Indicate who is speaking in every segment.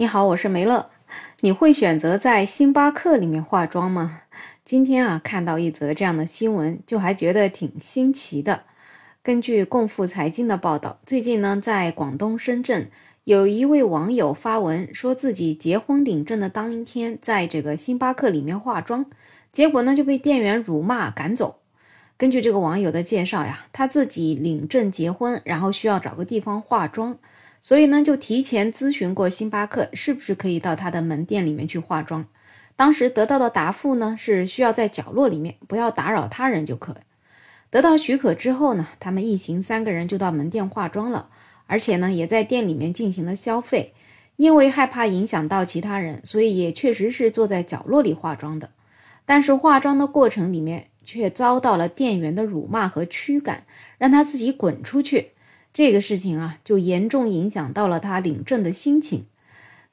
Speaker 1: 你好，我是梅乐。你会选择在星巴克里面化妆吗？今天啊，看到一则这样的新闻，就还觉得挺新奇的。根据共富财经的报道，最近呢，在广东深圳，有一位网友发文说自己结婚领证的当一天，在这个星巴克里面化妆，结果呢就被店员辱骂赶走。根据这个网友的介绍呀，他自己领证结婚，然后需要找个地方化妆。所以呢，就提前咨询过星巴克，是不是可以到他的门店里面去化妆。当时得到的答复呢，是需要在角落里面，不要打扰他人就可。得到许可之后呢，他们一行三个人就到门店化妆了，而且呢，也在店里面进行了消费。因为害怕影响到其他人，所以也确实是坐在角落里化妆的。但是化妆的过程里面，却遭到了店员的辱骂和驱赶，让他自己滚出去。这个事情啊，就严重影响到了他领证的心情。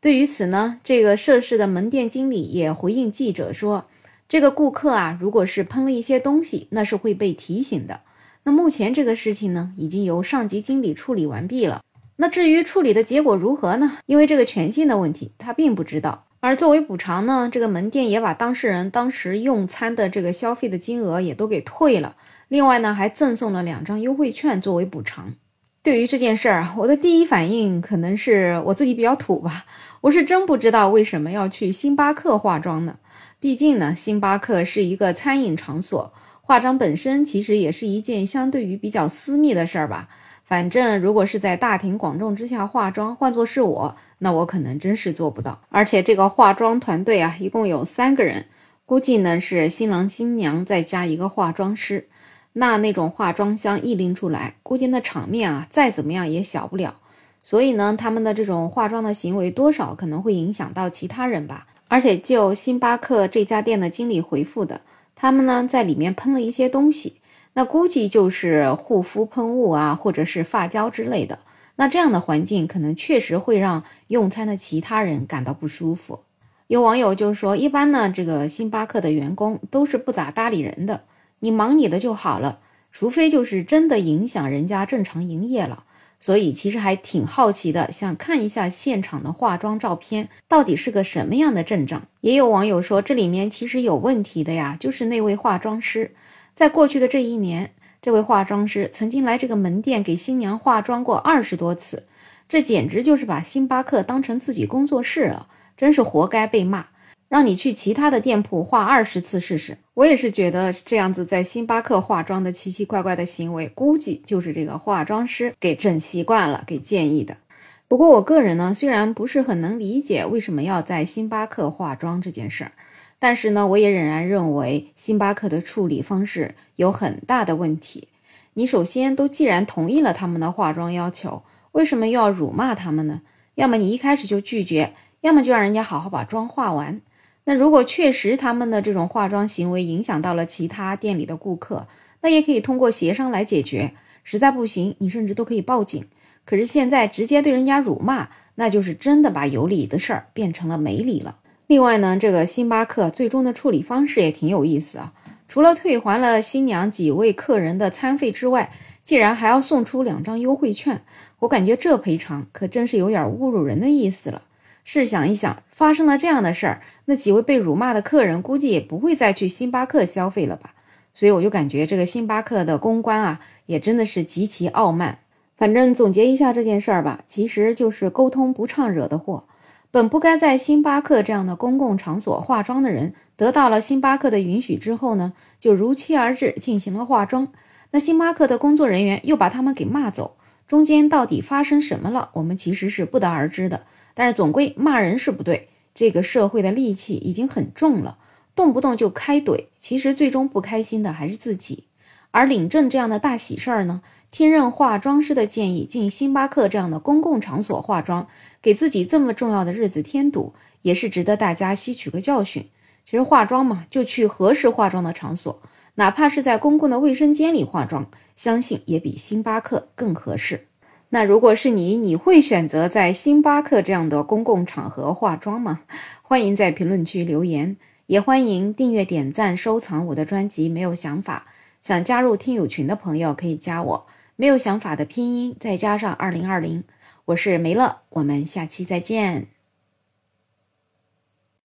Speaker 1: 对于此呢，这个涉事的门店经理也回应记者说：“这个顾客啊，如果是喷了一些东西，那是会被提醒的。那目前这个事情呢，已经由上级经理处理完毕了。那至于处理的结果如何呢？因为这个权限的问题，他并不知道。而作为补偿呢，这个门店也把当事人当时用餐的这个消费的金额也都给退了。另外呢，还赠送了两张优惠券作为补偿。”对于这件事儿，我的第一反应可能是我自己比较土吧，我是真不知道为什么要去星巴克化妆呢？毕竟呢，星巴克是一个餐饮场所，化妆本身其实也是一件相对于比较私密的事儿吧。反正如果是在大庭广众之下化妆，换作是我，那我可能真是做不到。而且这个化妆团队啊，一共有三个人，估计呢是新郎新娘再加一个化妆师。那那种化妆箱一拎出来，估计那场面啊，再怎么样也小不了。所以呢，他们的这种化妆的行为，多少可能会影响到其他人吧。而且就星巴克这家店的经理回复的，他们呢在里面喷了一些东西，那估计就是护肤喷雾啊，或者是发胶之类的。那这样的环境可能确实会让用餐的其他人感到不舒服。有网友就说，一般呢，这个星巴克的员工都是不咋搭理人的。你忙你的就好了，除非就是真的影响人家正常营业了。所以其实还挺好奇的，想看一下现场的化妆照片到底是个什么样的阵仗。也有网友说，这里面其实有问题的呀，就是那位化妆师，在过去的这一年，这位化妆师曾经来这个门店给新娘化妆过二十多次，这简直就是把星巴克当成自己工作室了，真是活该被骂。让你去其他的店铺化二十次试试，我也是觉得这样子在星巴克化妆的奇奇怪怪的行为，估计就是这个化妆师给整习惯了，给建议的。不过我个人呢，虽然不是很能理解为什么要在星巴克化妆这件事儿，但是呢，我也仍然认为星巴克的处理方式有很大的问题。你首先都既然同意了他们的化妆要求，为什么又要辱骂他们呢？要么你一开始就拒绝，要么就让人家好好把妆化完。那如果确实他们的这种化妆行为影响到了其他店里的顾客，那也可以通过协商来解决。实在不行，你甚至都可以报警。可是现在直接对人家辱骂，那就是真的把有理的事儿变成了没理了。另外呢，这个星巴克最终的处理方式也挺有意思啊。除了退还了新娘几位客人的餐费之外，竟然还要送出两张优惠券。我感觉这赔偿可真是有点侮辱人的意思了。试想一想，发生了这样的事儿，那几位被辱骂的客人估计也不会再去星巴克消费了吧？所以我就感觉这个星巴克的公关啊，也真的是极其傲慢。反正总结一下这件事儿吧，其实就是沟通不畅惹的祸。本不该在星巴克这样的公共场所化妆的人，得到了星巴克的允许之后呢，就如期而至进行了化妆。那星巴克的工作人员又把他们给骂走，中间到底发生什么了？我们其实是不得而知的。但是总归骂人是不对，这个社会的戾气已经很重了，动不动就开怼，其实最终不开心的还是自己。而领证这样的大喜事儿呢，听任化妆师的建议进星巴克这样的公共场所化妆，给自己这么重要的日子添堵，也是值得大家吸取个教训。其实化妆嘛，就去合适化妆的场所，哪怕是在公共的卫生间里化妆，相信也比星巴克更合适。那如果是你，你会选择在星巴克这样的公共场合化妆吗？欢迎在评论区留言，也欢迎订阅、点赞、收藏我的专辑。没有想法，想加入听友群的朋友可以加我。没有想法的拼音再加上二零二零，我是梅乐，我们下期再见。